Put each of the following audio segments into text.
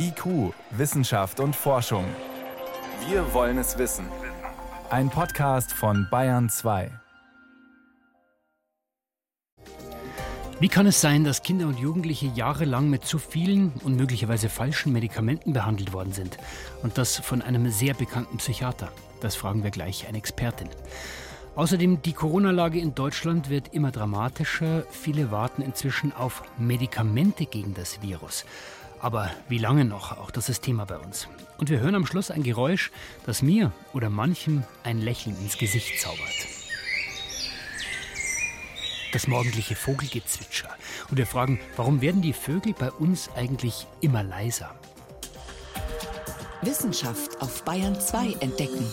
IQ, Wissenschaft und Forschung. Wir wollen es wissen. Ein Podcast von Bayern 2. Wie kann es sein, dass Kinder und Jugendliche jahrelang mit zu vielen und möglicherweise falschen Medikamenten behandelt worden sind? Und das von einem sehr bekannten Psychiater? Das fragen wir gleich eine Expertin. Außerdem die Corona-Lage in Deutschland wird immer dramatischer. Viele warten inzwischen auf Medikamente gegen das Virus. Aber wie lange noch? Auch das ist Thema bei uns. Und wir hören am Schluss ein Geräusch, das mir oder manchem ein Lächeln ins Gesicht zaubert. Das morgendliche Vogelgezwitscher. Und wir fragen, warum werden die Vögel bei uns eigentlich immer leiser? Wissenschaft auf Bayern 2 entdecken.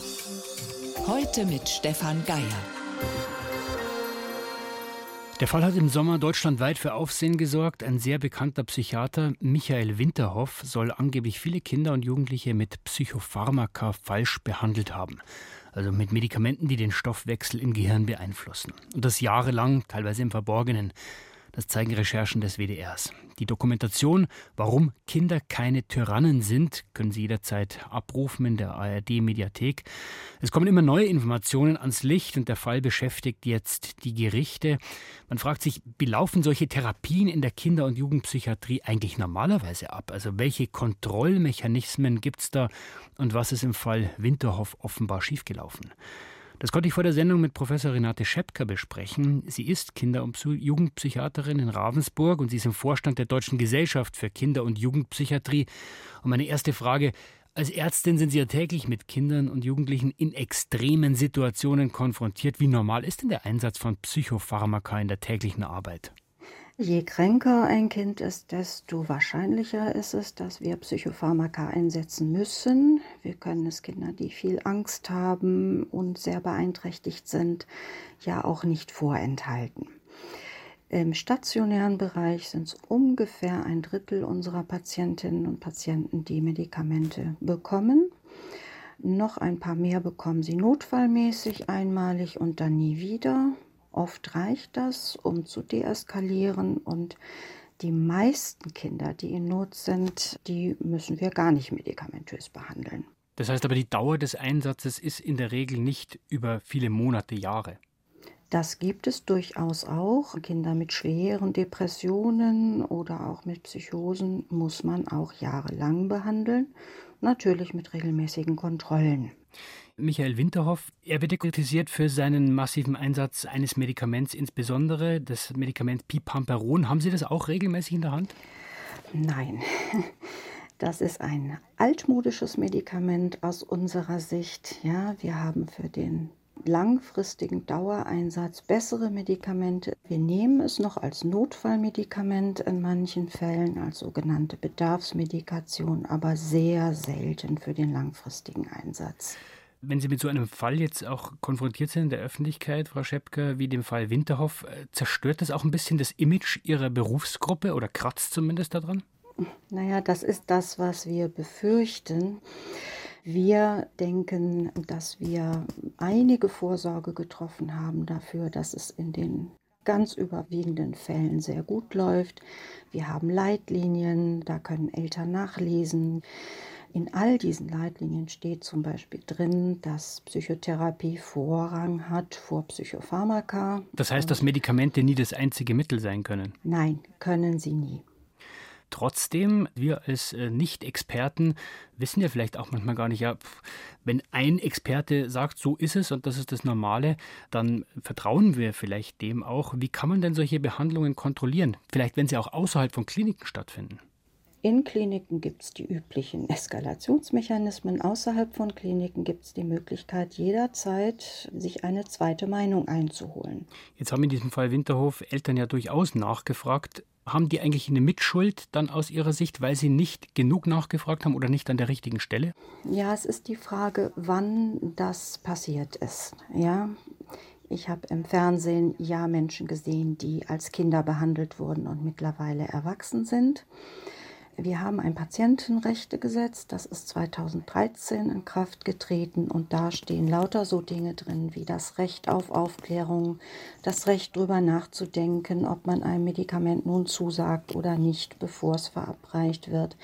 Heute mit Stefan Geier. Der Fall hat im Sommer deutschlandweit für Aufsehen gesorgt. Ein sehr bekannter Psychiater, Michael Winterhoff, soll angeblich viele Kinder und Jugendliche mit Psychopharmaka falsch behandelt haben. Also mit Medikamenten, die den Stoffwechsel im Gehirn beeinflussen. Und das jahrelang, teilweise im Verborgenen. Das zeigen Recherchen des WDRs. Die Dokumentation, warum Kinder keine Tyrannen sind, können Sie jederzeit abrufen in der ARD-Mediathek. Es kommen immer neue Informationen ans Licht und der Fall beschäftigt jetzt die Gerichte. Man fragt sich, wie laufen solche Therapien in der Kinder- und Jugendpsychiatrie eigentlich normalerweise ab? Also welche Kontrollmechanismen gibt es da und was ist im Fall Winterhoff offenbar schiefgelaufen? Das konnte ich vor der Sendung mit Professor Renate Schepker besprechen. Sie ist Kinder- und Jugendpsychiaterin in Ravensburg und sie ist im Vorstand der Deutschen Gesellschaft für Kinder- und Jugendpsychiatrie. Und meine erste Frage, als Ärztin sind Sie ja täglich mit Kindern und Jugendlichen in extremen Situationen konfrontiert. Wie normal ist denn der Einsatz von Psychopharmaka in der täglichen Arbeit? Je kränker ein Kind ist, desto wahrscheinlicher ist es, dass wir Psychopharmaka einsetzen müssen. Wir können es Kinder, die viel Angst haben und sehr beeinträchtigt sind, ja auch nicht vorenthalten. Im stationären Bereich sind es ungefähr ein Drittel unserer Patientinnen und Patienten, die Medikamente bekommen. Noch ein paar mehr bekommen sie notfallmäßig einmalig und dann nie wieder. Oft reicht das, um zu deeskalieren und die meisten Kinder, die in Not sind, die müssen wir gar nicht medikamentös behandeln. Das heißt aber, die Dauer des Einsatzes ist in der Regel nicht über viele Monate, Jahre. Das gibt es durchaus auch. Kinder mit schweren Depressionen oder auch mit Psychosen muss man auch jahrelang behandeln, natürlich mit regelmäßigen Kontrollen. Michael Winterhoff, er wird kritisiert für seinen massiven Einsatz eines Medikaments, insbesondere das Medikament Pipamperon. Haben Sie das auch regelmäßig in der Hand? Nein. Das ist ein altmodisches Medikament aus unserer Sicht. Ja, wir haben für den langfristigen Dauereinsatz bessere Medikamente. Wir nehmen es noch als Notfallmedikament in manchen Fällen, als sogenannte Bedarfsmedikation, aber sehr selten für den langfristigen Einsatz. Wenn Sie mit so einem Fall jetzt auch konfrontiert sind in der Öffentlichkeit, Frau Schepker, wie dem Fall Winterhoff, äh, zerstört das auch ein bisschen das Image Ihrer Berufsgruppe oder kratzt zumindest daran? Naja, das ist das, was wir befürchten. Wir denken, dass wir einige Vorsorge getroffen haben dafür, dass es in den ganz überwiegenden Fällen sehr gut läuft. Wir haben Leitlinien, da können Eltern nachlesen. In all diesen Leitlinien steht zum Beispiel drin, dass Psychotherapie Vorrang hat vor Psychopharmaka. Das heißt, dass Medikamente nie das einzige Mittel sein können? Nein, können sie nie. Trotzdem, wir als äh, Nicht-Experten wissen ja vielleicht auch manchmal gar nicht, ja, wenn ein Experte sagt, so ist es und das ist das Normale, dann vertrauen wir vielleicht dem auch. Wie kann man denn solche Behandlungen kontrollieren? Vielleicht, wenn sie auch außerhalb von Kliniken stattfinden. In Kliniken gibt es die üblichen Eskalationsmechanismen. Außerhalb von Kliniken gibt es die Möglichkeit, jederzeit sich eine zweite Meinung einzuholen. Jetzt haben in diesem Fall Winterhof Eltern ja durchaus nachgefragt. Haben die eigentlich eine Mitschuld dann aus Ihrer Sicht, weil sie nicht genug nachgefragt haben oder nicht an der richtigen Stelle? Ja, es ist die Frage, wann das passiert ist. Ja, ich habe im Fernsehen ja Menschen gesehen, die als Kinder behandelt wurden und mittlerweile erwachsen sind. Wir haben ein Patientenrechtegesetz, das ist 2013 in Kraft getreten und da stehen lauter so Dinge drin wie das Recht auf Aufklärung, das Recht darüber nachzudenken, ob man ein Medikament nun zusagt oder nicht, bevor es verabreicht wird,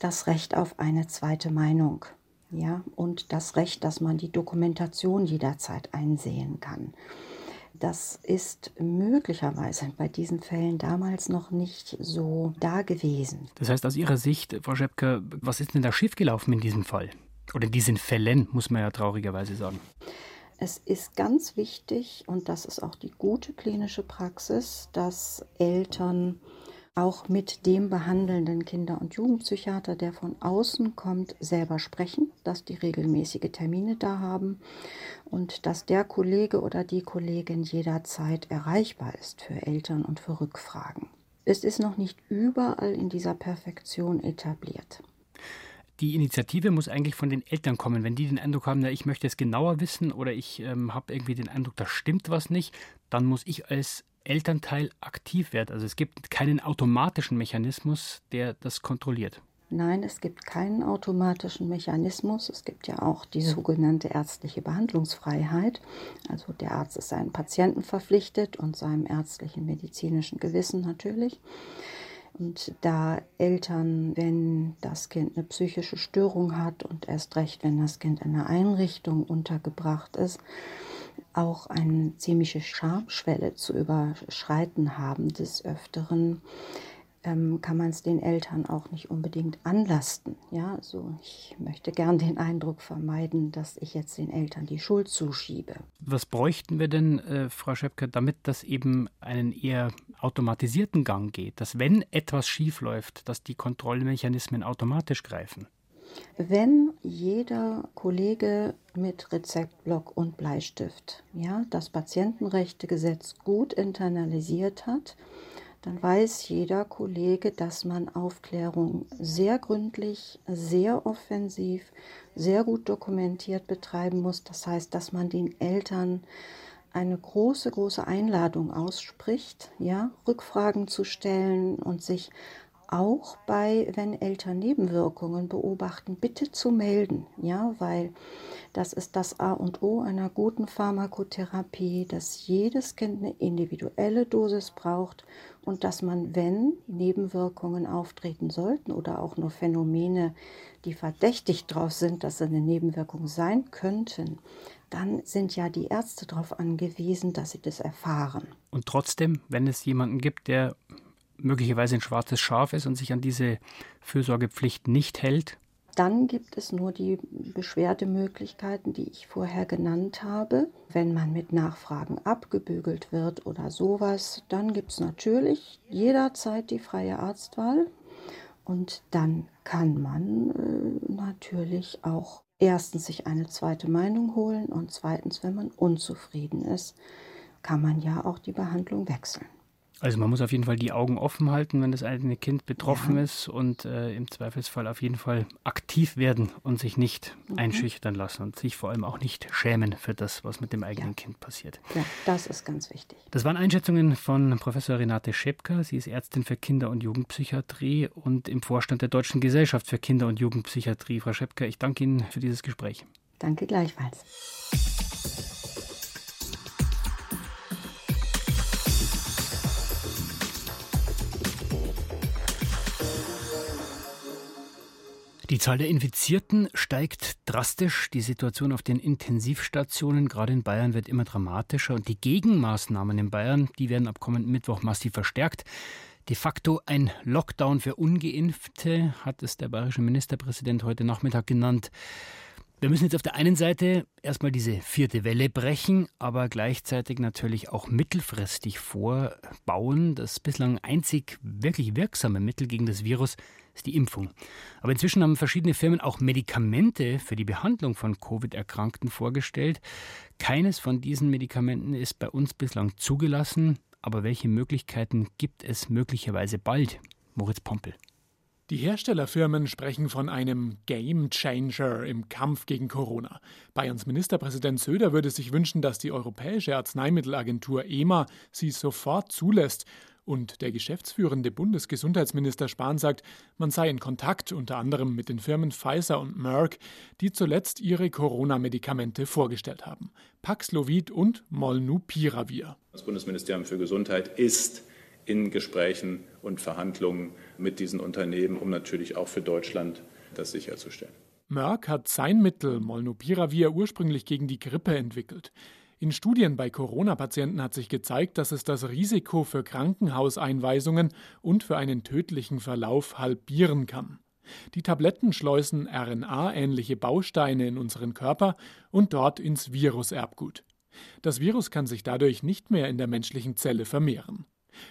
das Recht auf eine zweite Meinung, ja, und das Recht, dass man die Dokumentation jederzeit einsehen kann. Das ist möglicherweise bei diesen Fällen damals noch nicht so da gewesen. Das heißt, aus Ihrer Sicht, Frau Schepker, was ist denn da schiefgelaufen in diesem Fall? Oder in diesen Fällen, muss man ja traurigerweise sagen. Es ist ganz wichtig, und das ist auch die gute klinische Praxis, dass Eltern auch mit dem behandelnden Kinder- und Jugendpsychiater, der von außen kommt, selber sprechen, dass die regelmäßige Termine da haben und dass der Kollege oder die Kollegin jederzeit erreichbar ist für Eltern und für Rückfragen. Es ist noch nicht überall in dieser Perfektion etabliert. Die Initiative muss eigentlich von den Eltern kommen. Wenn die den Eindruck haben, na, ich möchte es genauer wissen oder ich ähm, habe irgendwie den Eindruck, da stimmt was nicht, dann muss ich als Elternteil aktiv wird. Also es gibt keinen automatischen Mechanismus, der das kontrolliert. Nein, es gibt keinen automatischen Mechanismus. Es gibt ja auch die sogenannte ärztliche Behandlungsfreiheit. Also der Arzt ist seinen Patienten verpflichtet und seinem ärztlichen medizinischen Gewissen natürlich. Und da Eltern, wenn das Kind eine psychische Störung hat und erst recht, wenn das Kind in einer Einrichtung untergebracht ist, auch eine ziemliche Schamschwelle zu überschreiten haben des Öfteren, ähm, kann man es den Eltern auch nicht unbedingt anlasten. Ja, also ich möchte gern den Eindruck vermeiden, dass ich jetzt den Eltern die Schuld zuschiebe. Was bräuchten wir denn, äh, Frau Schöpker, damit das eben einen eher automatisierten Gang geht, dass wenn etwas schief läuft, dass die Kontrollmechanismen automatisch greifen? Wenn jeder Kollege mit Rezeptblock und Bleistift ja, das Patientenrechtegesetz gut internalisiert hat, dann weiß jeder Kollege, dass man Aufklärung sehr gründlich, sehr offensiv, sehr gut dokumentiert betreiben muss. Das heißt, dass man den Eltern eine große, große Einladung ausspricht, ja, Rückfragen zu stellen und sich auch bei, wenn Eltern Nebenwirkungen beobachten, bitte zu melden, ja, weil das ist das A und O einer guten Pharmakotherapie, dass jedes Kind eine individuelle Dosis braucht und dass man, wenn Nebenwirkungen auftreten sollten oder auch nur Phänomene, die verdächtig drauf sind, dass sie eine Nebenwirkung sein könnten, dann sind ja die Ärzte darauf angewiesen, dass sie das erfahren. Und trotzdem, wenn es jemanden gibt, der möglicherweise ein schwarzes Schaf ist und sich an diese Fürsorgepflicht nicht hält? Dann gibt es nur die Beschwerdemöglichkeiten, die ich vorher genannt habe. Wenn man mit Nachfragen abgebügelt wird oder sowas, dann gibt es natürlich jederzeit die freie Arztwahl. Und dann kann man äh, natürlich auch erstens sich eine zweite Meinung holen und zweitens, wenn man unzufrieden ist, kann man ja auch die Behandlung wechseln. Also man muss auf jeden Fall die Augen offen halten, wenn das eigene Kind betroffen ja. ist und äh, im Zweifelsfall auf jeden Fall aktiv werden und sich nicht mhm. einschüchtern lassen und sich vor allem auch nicht schämen für das, was mit dem eigenen ja. Kind passiert. Ja, das ist ganz wichtig. Das waren Einschätzungen von Professor Renate Schepka. Sie ist Ärztin für Kinder- und Jugendpsychiatrie und im Vorstand der Deutschen Gesellschaft für Kinder- und Jugendpsychiatrie. Frau Schepka, ich danke Ihnen für dieses Gespräch. Danke gleichfalls. Die Zahl der Infizierten steigt drastisch. Die Situation auf den Intensivstationen, gerade in Bayern, wird immer dramatischer. Und die Gegenmaßnahmen in Bayern, die werden ab kommenden Mittwoch massiv verstärkt. De facto ein Lockdown für ungeimpfte, hat es der bayerische Ministerpräsident heute Nachmittag genannt. Wir müssen jetzt auf der einen Seite erstmal diese vierte Welle brechen, aber gleichzeitig natürlich auch mittelfristig vorbauen. Das bislang einzig wirklich wirksame Mittel gegen das Virus ist die Impfung. Aber inzwischen haben verschiedene Firmen auch Medikamente für die Behandlung von Covid-Erkrankten vorgestellt. Keines von diesen Medikamenten ist bei uns bislang zugelassen. Aber welche Möglichkeiten gibt es möglicherweise bald? Moritz Pompel. Die Herstellerfirmen sprechen von einem Game Changer im Kampf gegen Corona. Bayerns Ministerpräsident Söder würde sich wünschen, dass die Europäische Arzneimittelagentur EMA sie sofort zulässt Und der geschäftsführende Bundesgesundheitsminister Spahn sagt, man sei in Kontakt unter anderem mit den Firmen Pfizer und Merck, die zuletzt ihre Corona-Medikamente vorgestellt haben. Paxlovid und Molnupiravir. Das Bundesministerium für Gesundheit ist in Gesprächen und Verhandlungen mit diesen Unternehmen, um natürlich auch für Deutschland das sicherzustellen. Merck hat sein Mittel Molnupiravir ursprünglich gegen die Grippe entwickelt. In Studien bei Corona-Patienten hat sich gezeigt, dass es das Risiko für Krankenhauseinweisungen und für einen tödlichen Verlauf halbieren kann. Die Tabletten schleusen RNA-ähnliche Bausteine in unseren Körper und dort ins Viruserbgut. Das Virus kann sich dadurch nicht mehr in der menschlichen Zelle vermehren.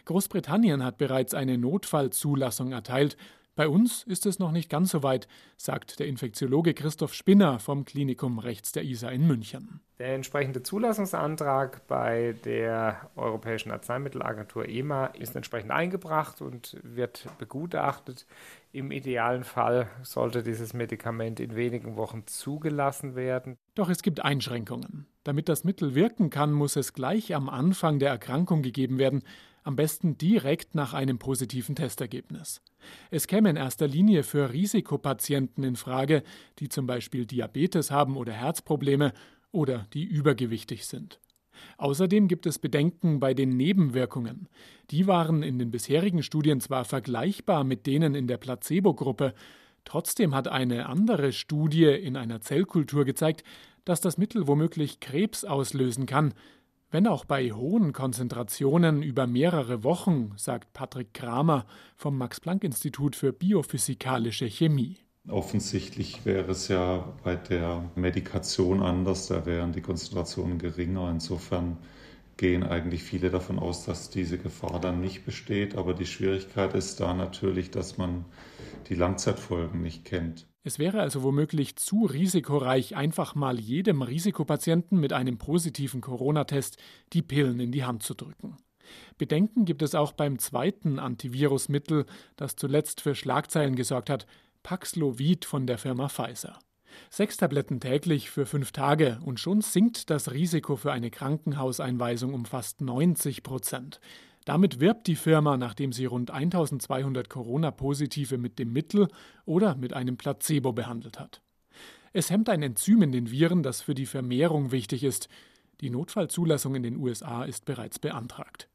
Großbritannien hat bereits eine Notfallzulassung erteilt. Bei uns ist es noch nicht ganz so weit, sagt der Infektiologe Christoph Spinner vom Klinikum rechts der ISA in München. Der entsprechende Zulassungsantrag bei der Europäischen Arzneimittelagentur EMA ist entsprechend eingebracht und wird begutachtet. Im idealen Fall sollte dieses Medikament in wenigen Wochen zugelassen werden. Doch es gibt Einschränkungen. Damit das Mittel wirken kann, muss es gleich am Anfang der Erkrankung gegeben werden, am besten direkt nach einem positiven Testergebnis. Es käme in erster Linie für Risikopatienten in Frage, die zum Beispiel Diabetes haben oder Herzprobleme oder die übergewichtig sind. Außerdem gibt es Bedenken bei den Nebenwirkungen. Die waren in den bisherigen Studien zwar vergleichbar mit denen in der Placebo-Gruppe, trotzdem hat eine andere Studie in einer Zellkultur gezeigt, dass das Mittel womöglich Krebs auslösen kann, wenn auch bei hohen Konzentrationen über mehrere Wochen, sagt Patrick Kramer vom Max Planck Institut für biophysikalische Chemie. Offensichtlich wäre es ja bei der Medikation anders, da wären die Konzentrationen geringer. Insofern gehen eigentlich viele davon aus, dass diese Gefahr dann nicht besteht. Aber die Schwierigkeit ist da natürlich, dass man die Langzeitfolgen nicht kennt. Es wäre also womöglich zu risikoreich, einfach mal jedem Risikopatienten mit einem positiven Corona-Test die Pillen in die Hand zu drücken. Bedenken gibt es auch beim zweiten Antivirusmittel, das zuletzt für Schlagzeilen gesorgt hat, Paxlovid von der Firma Pfizer. Sechs Tabletten täglich für fünf Tage und schon sinkt das Risiko für eine Krankenhauseinweisung um fast 90 Prozent. Damit wirbt die Firma, nachdem sie rund 1200 Corona-Positive mit dem Mittel oder mit einem Placebo behandelt hat. Es hemmt ein Enzym in den Viren, das für die Vermehrung wichtig ist. Die Notfallzulassung in den USA ist bereits beantragt.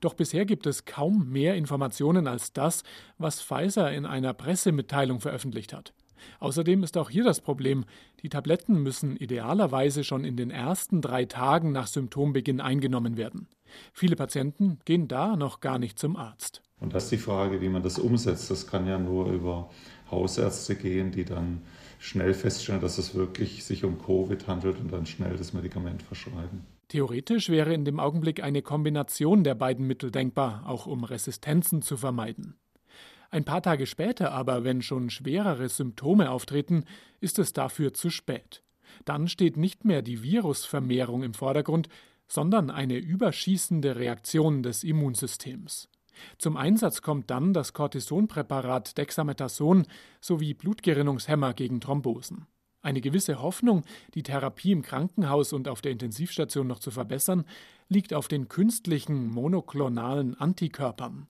Doch bisher gibt es kaum mehr Informationen als das, was Pfizer in einer Pressemitteilung veröffentlicht hat. Außerdem ist auch hier das Problem, die Tabletten müssen idealerweise schon in den ersten drei Tagen nach Symptombeginn eingenommen werden. Viele Patienten gehen da noch gar nicht zum Arzt. Und das ist die Frage, wie man das umsetzt. Das kann ja nur über Hausärzte gehen, die dann schnell feststellen, dass es wirklich sich um Covid handelt und dann schnell das Medikament verschreiben. Theoretisch wäre in dem Augenblick eine Kombination der beiden Mittel denkbar, auch um Resistenzen zu vermeiden. Ein paar Tage später aber, wenn schon schwerere Symptome auftreten, ist es dafür zu spät. Dann steht nicht mehr die Virusvermehrung im Vordergrund, sondern eine überschießende Reaktion des Immunsystems. Zum Einsatz kommt dann das Cortisonpräparat Dexamethason sowie Blutgerinnungshemmer gegen Thrombosen. Eine gewisse Hoffnung, die Therapie im Krankenhaus und auf der Intensivstation noch zu verbessern, liegt auf den künstlichen monoklonalen Antikörpern.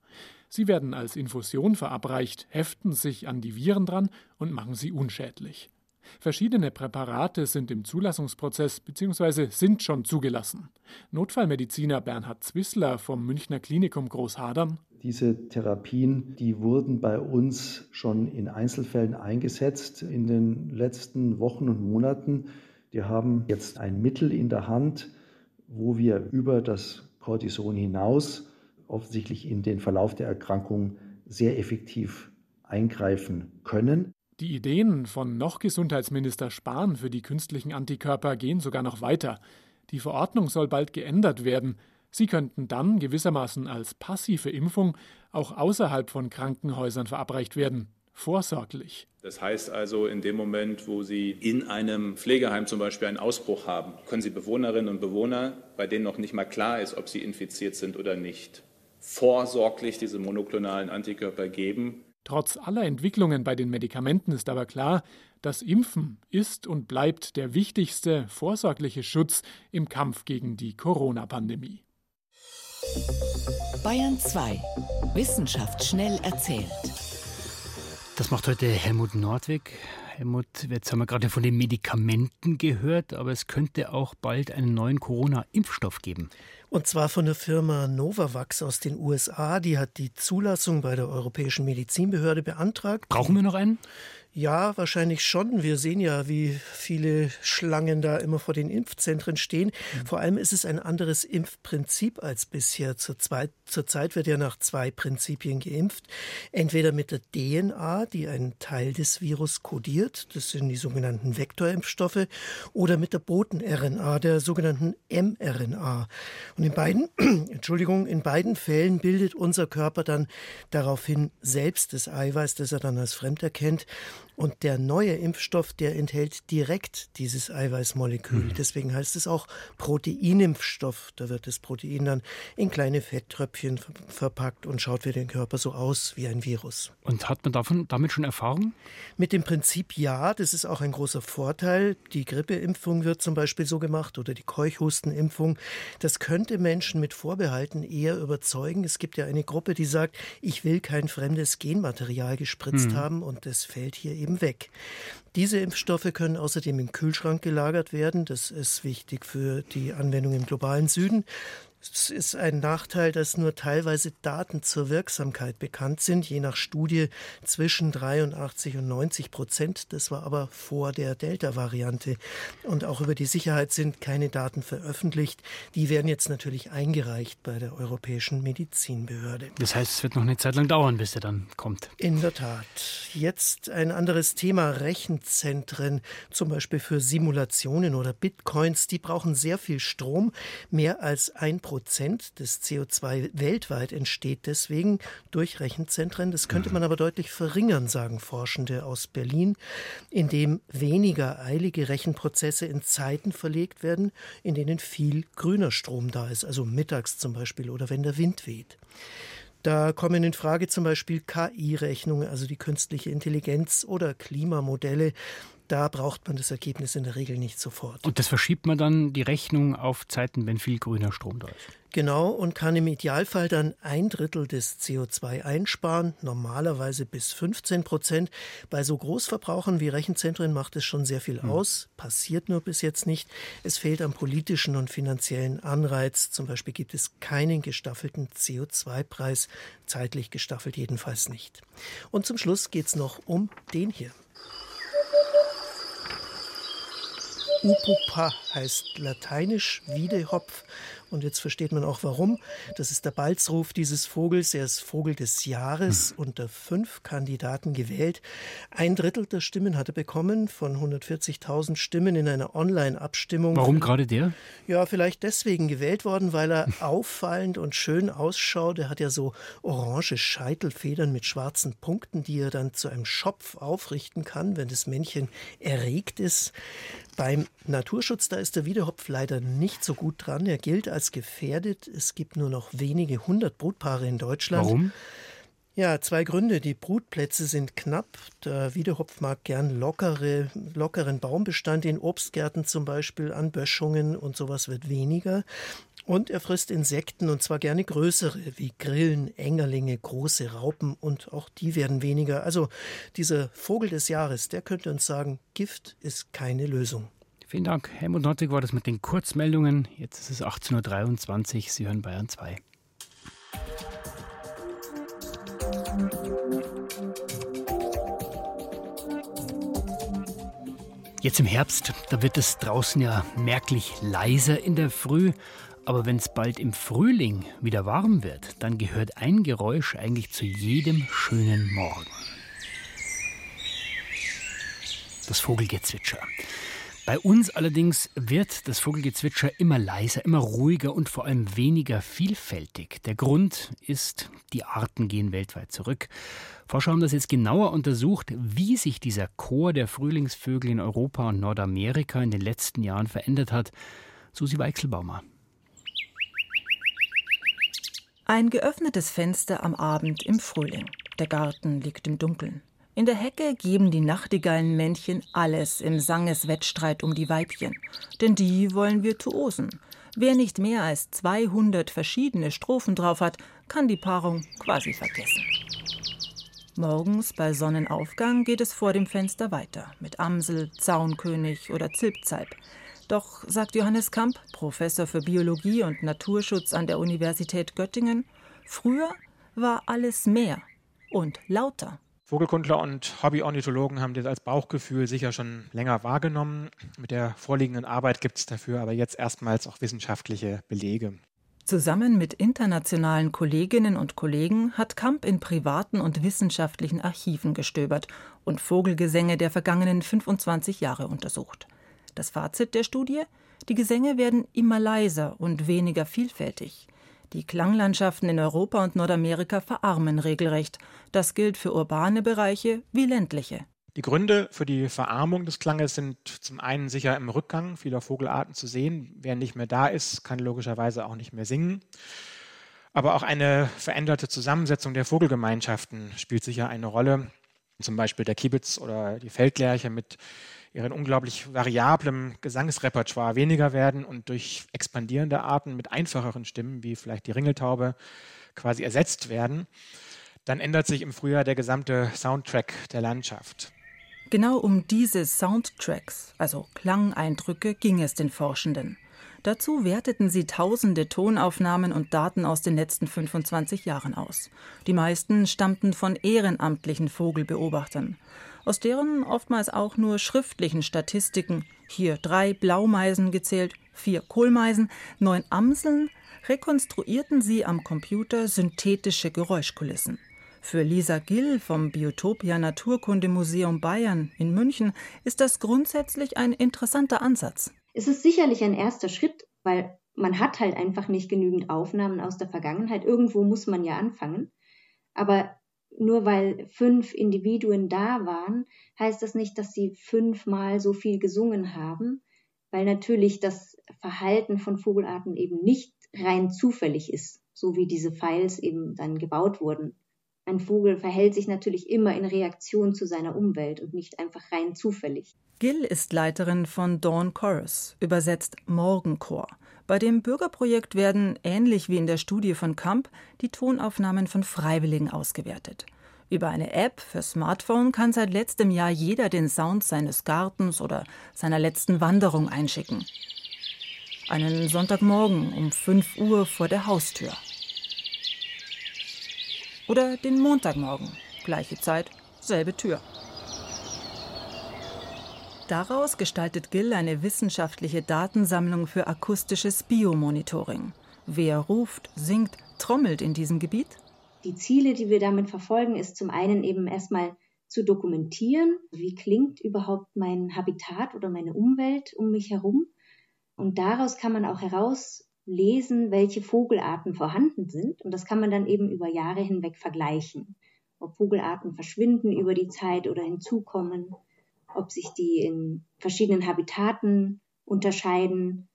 Sie werden als Infusion verabreicht, heften sich an die Viren dran und machen sie unschädlich. Verschiedene Präparate sind im Zulassungsprozess bzw. sind schon zugelassen. Notfallmediziner Bernhard Zwissler vom Münchner Klinikum Großhadern. Diese Therapien, die wurden bei uns schon in Einzelfällen eingesetzt in den letzten Wochen und Monaten. Wir haben jetzt ein Mittel in der Hand, wo wir über das Cortison hinaus offensichtlich in den Verlauf der Erkrankung sehr effektiv eingreifen können. Die Ideen von noch Gesundheitsminister Spahn für die künstlichen Antikörper gehen sogar noch weiter. Die Verordnung soll bald geändert werden. Sie könnten dann gewissermaßen als passive Impfung auch außerhalb von Krankenhäusern verabreicht werden, vorsorglich. Das heißt also, in dem Moment, wo Sie in einem Pflegeheim zum Beispiel einen Ausbruch haben, können Sie Bewohnerinnen und Bewohner, bei denen noch nicht mal klar ist, ob sie infiziert sind oder nicht, vorsorglich diese monoklonalen Antikörper geben. Trotz aller Entwicklungen bei den Medikamenten ist aber klar, das Impfen ist und bleibt der wichtigste vorsorgliche Schutz im Kampf gegen die Corona-Pandemie. Bayern 2. Wissenschaft schnell erzählt. Das macht heute Helmut Nordwig. Helmut, jetzt haben wir gerade von den Medikamenten gehört, aber es könnte auch bald einen neuen Corona-Impfstoff geben. Und zwar von der Firma Novavax aus den USA. Die hat die Zulassung bei der Europäischen Medizinbehörde beantragt. Brauchen wir noch einen? Ja, wahrscheinlich schon. Wir sehen ja, wie viele Schlangen da immer vor den Impfzentren stehen. Mhm. Vor allem ist es ein anderes Impfprinzip als bisher. Zurzeit, zurzeit wird ja nach zwei Prinzipien geimpft. Entweder mit der DNA, die einen Teil des Virus kodiert, das sind die sogenannten Vektorimpfstoffe, oder mit der Boten-RNA, der sogenannten mRNA. Und in beiden, Entschuldigung, in beiden Fällen bildet unser Körper dann daraufhin selbst das Eiweiß, das er dann als fremd erkennt. Und der neue Impfstoff, der enthält direkt dieses Eiweißmolekül. Mhm. Deswegen heißt es auch Proteinimpfstoff. Da wird das Protein dann in kleine Fetttröpfchen verpackt und schaut für den Körper so aus wie ein Virus. Und hat man davon, damit schon Erfahrung? Mit dem Prinzip ja, das ist auch ein großer Vorteil. Die Grippeimpfung wird zum Beispiel so gemacht oder die Keuchhustenimpfung. Das könnte Menschen mit Vorbehalten eher überzeugen. Es gibt ja eine Gruppe, die sagt, ich will kein fremdes Genmaterial gespritzt mhm. haben und das fällt hier eben eben weg. Diese Impfstoffe können außerdem im Kühlschrank gelagert werden. Das ist wichtig für die Anwendung im globalen Süden. Es ist ein Nachteil, dass nur teilweise Daten zur Wirksamkeit bekannt sind, je nach Studie zwischen 83 und 90 Prozent. Das war aber vor der Delta-Variante. Und auch über die Sicherheit sind keine Daten veröffentlicht. Die werden jetzt natürlich eingereicht bei der Europäischen Medizinbehörde. Das heißt, es wird noch eine Zeit lang dauern, bis er dann kommt. In der Tat. Jetzt ein anderes Thema. Rechenzentren, zum Beispiel für Simulationen oder Bitcoins, die brauchen sehr viel Strom, mehr als ein Prozent des CO2 weltweit entsteht deswegen durch Rechenzentren. Das könnte man aber deutlich verringern, sagen Forschende aus Berlin, indem weniger eilige Rechenprozesse in Zeiten verlegt werden, in denen viel grüner Strom da ist, also mittags zum Beispiel oder wenn der Wind weht. Da kommen in Frage zum Beispiel KI-Rechnungen, also die künstliche Intelligenz oder Klimamodelle. Da braucht man das Ergebnis in der Regel nicht sofort. Und das verschiebt man dann die Rechnung auf Zeiten, wenn viel grüner Strom da ist. Genau, und kann im Idealfall dann ein Drittel des CO2 einsparen, normalerweise bis 15 Prozent. Bei so Großverbrauchern wie Rechenzentren macht es schon sehr viel hm. aus, passiert nur bis jetzt nicht. Es fehlt am politischen und finanziellen Anreiz. Zum Beispiel gibt es keinen gestaffelten CO2-Preis, zeitlich gestaffelt jedenfalls nicht. Und zum Schluss geht es noch um den hier. Upupa heißt lateinisch Wiedehopf und jetzt versteht man auch warum. Das ist der Balzruf dieses Vogels. Er ist Vogel des Jahres mhm. unter fünf Kandidaten gewählt. Ein Drittel der Stimmen hat er bekommen von 140.000 Stimmen in einer Online-Abstimmung. Warum gerade der? Ja, vielleicht deswegen gewählt worden, weil er auffallend und schön ausschaut. Er hat ja so orange Scheitelfedern mit schwarzen Punkten, die er dann zu einem Schopf aufrichten kann, wenn das Männchen erregt ist. Beim Naturschutz, da ist der Wiedehopf leider nicht so gut dran. Er gilt als gefährdet. Es gibt nur noch wenige hundert Brutpaare in Deutschland. Warum? Ja, zwei Gründe. Die Brutplätze sind knapp. Der Wiedehopf mag gern lockere, lockeren Baumbestand in Obstgärten zum Beispiel, an Böschungen und sowas wird weniger. Und er frisst Insekten und zwar gerne größere, wie Grillen, Engerlinge, große Raupen und auch die werden weniger. Also dieser Vogel des Jahres, der könnte uns sagen, Gift ist keine Lösung. Vielen Dank. Helmut Nottig war das mit den Kurzmeldungen. Jetzt ist es 18.23 Uhr. Sie hören Bayern 2. Jetzt im Herbst, da wird es draußen ja merklich leiser in der Früh. Aber wenn es bald im Frühling wieder warm wird, dann gehört ein Geräusch eigentlich zu jedem schönen Morgen. Das Vogelgezwitscher. Bei uns allerdings wird das Vogelgezwitscher immer leiser, immer ruhiger und vor allem weniger vielfältig. Der Grund ist, die Arten gehen weltweit zurück. Forscher haben das jetzt genauer untersucht, wie sich dieser Chor der Frühlingsvögel in Europa und Nordamerika in den letzten Jahren verändert hat. Susi Weichselbaumer. Ein geöffnetes Fenster am Abend im Frühling. Der Garten liegt im Dunkeln. In der Hecke geben die Nachtigallenmännchen alles im Sangeswettstreit um die Weibchen. Denn die wollen Virtuosen. Wer nicht mehr als 200 verschiedene Strophen drauf hat, kann die Paarung quasi vergessen. Morgens bei Sonnenaufgang geht es vor dem Fenster weiter mit Amsel, Zaunkönig oder Zilpzalp. Doch, sagt Johannes Kamp, Professor für Biologie und Naturschutz an der Universität Göttingen, früher war alles mehr und lauter. Vogelkundler und Hobbyornithologen haben das als Bauchgefühl sicher schon länger wahrgenommen. Mit der vorliegenden Arbeit gibt es dafür aber jetzt erstmals auch wissenschaftliche Belege. Zusammen mit internationalen Kolleginnen und Kollegen hat Kamp in privaten und wissenschaftlichen Archiven gestöbert und Vogelgesänge der vergangenen 25 Jahre untersucht. Das Fazit der Studie? Die Gesänge werden immer leiser und weniger vielfältig. Die Klanglandschaften in Europa und Nordamerika verarmen regelrecht. Das gilt für urbane Bereiche wie ländliche. Die Gründe für die Verarmung des Klanges sind zum einen sicher im Rückgang vieler Vogelarten zu sehen. Wer nicht mehr da ist, kann logischerweise auch nicht mehr singen. Aber auch eine veränderte Zusammensetzung der Vogelgemeinschaften spielt sicher eine Rolle. Zum Beispiel der Kiebitz oder die Feldlerche mit ihren unglaublich variablem Gesangsrepertoire weniger werden und durch expandierende Arten mit einfacheren Stimmen, wie vielleicht die Ringeltaube, quasi ersetzt werden, dann ändert sich im Frühjahr der gesamte Soundtrack der Landschaft. Genau um diese Soundtracks, also Klangeindrücke, ging es den Forschenden. Dazu werteten sie tausende Tonaufnahmen und Daten aus den letzten 25 Jahren aus. Die meisten stammten von ehrenamtlichen Vogelbeobachtern aus deren oftmals auch nur schriftlichen Statistiken, hier drei Blaumeisen gezählt, vier Kohlmeisen, neun Amseln, rekonstruierten sie am Computer synthetische Geräuschkulissen. Für Lisa Gill vom Biotopia Naturkundemuseum Bayern in München ist das grundsätzlich ein interessanter Ansatz. Es ist sicherlich ein erster Schritt, weil man hat halt einfach nicht genügend Aufnahmen aus der Vergangenheit. Irgendwo muss man ja anfangen. Aber nur weil fünf Individuen da waren, heißt das nicht, dass sie fünfmal so viel gesungen haben, weil natürlich das Verhalten von Vogelarten eben nicht rein zufällig ist, so wie diese Files eben dann gebaut wurden. Ein Vogel verhält sich natürlich immer in Reaktion zu seiner Umwelt und nicht einfach rein zufällig. Gill ist Leiterin von Dawn Chorus, übersetzt Morgenchor. Bei dem Bürgerprojekt werden, ähnlich wie in der Studie von Kamp, die Tonaufnahmen von Freiwilligen ausgewertet. Über eine App für Smartphone kann seit letztem Jahr jeder den Sound seines Gartens oder seiner letzten Wanderung einschicken. Einen Sonntagmorgen um 5 Uhr vor der Haustür. Oder den Montagmorgen, gleiche Zeit, selbe Tür. Daraus gestaltet Gill eine wissenschaftliche Datensammlung für akustisches Biomonitoring. Wer ruft, singt, trommelt in diesem Gebiet? Die Ziele, die wir damit verfolgen, ist zum einen eben erstmal zu dokumentieren, wie klingt überhaupt mein Habitat oder meine Umwelt um mich herum. Und daraus kann man auch herauslesen, welche Vogelarten vorhanden sind. Und das kann man dann eben über Jahre hinweg vergleichen. Ob Vogelarten verschwinden über die Zeit oder hinzukommen, ob sich die in verschiedenen Habitaten unterscheiden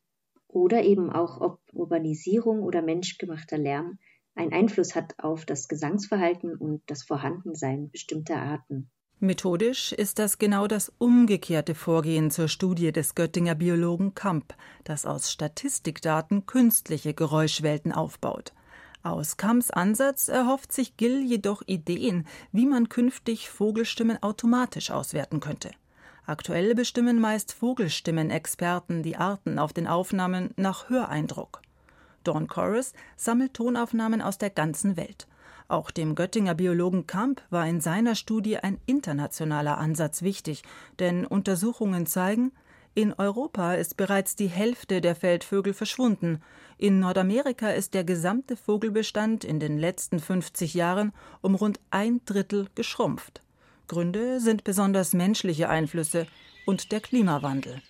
oder eben auch, ob Urbanisierung oder menschgemachter Lärm einen Einfluss hat auf das Gesangsverhalten und das Vorhandensein bestimmter Arten. Methodisch ist das genau das umgekehrte Vorgehen zur Studie des Göttinger Biologen Kamp, das aus Statistikdaten künstliche Geräuschwelten aufbaut. Aus Kamps Ansatz erhofft sich Gill jedoch Ideen, wie man künftig Vogelstimmen automatisch auswerten könnte. Aktuell bestimmen meist Vogelstimmenexperten die Arten auf den Aufnahmen nach Höreindruck. Dawn Chorus sammelt Tonaufnahmen aus der ganzen Welt. Auch dem Göttinger Biologen Kamp war in seiner Studie ein internationaler Ansatz wichtig, denn Untersuchungen zeigen, in Europa ist bereits die Hälfte der Feldvögel verschwunden. In Nordamerika ist der gesamte Vogelbestand in den letzten 50 Jahren um rund ein Drittel geschrumpft. Gründe sind besonders menschliche Einflüsse und der Klimawandel.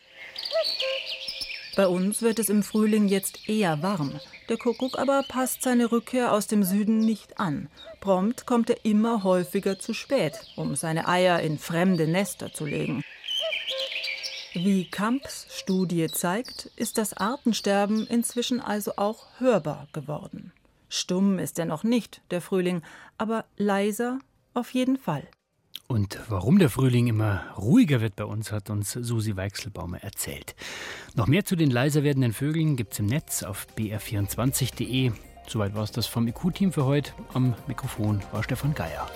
Bei uns wird es im Frühling jetzt eher warm. Der Kuckuck aber passt seine Rückkehr aus dem Süden nicht an. Prompt kommt er immer häufiger zu spät, um seine Eier in fremde Nester zu legen. Wie Kamps Studie zeigt, ist das Artensterben inzwischen also auch hörbar geworden. Stumm ist er noch nicht, der Frühling, aber leiser auf jeden Fall. Und warum der Frühling immer ruhiger wird bei uns, hat uns Susi Weichselbaumer erzählt. Noch mehr zu den leiser werdenden Vögeln gibt es im Netz auf br24.de. Soweit war es das vom IQ-Team für heute. Am Mikrofon war Stefan Geier.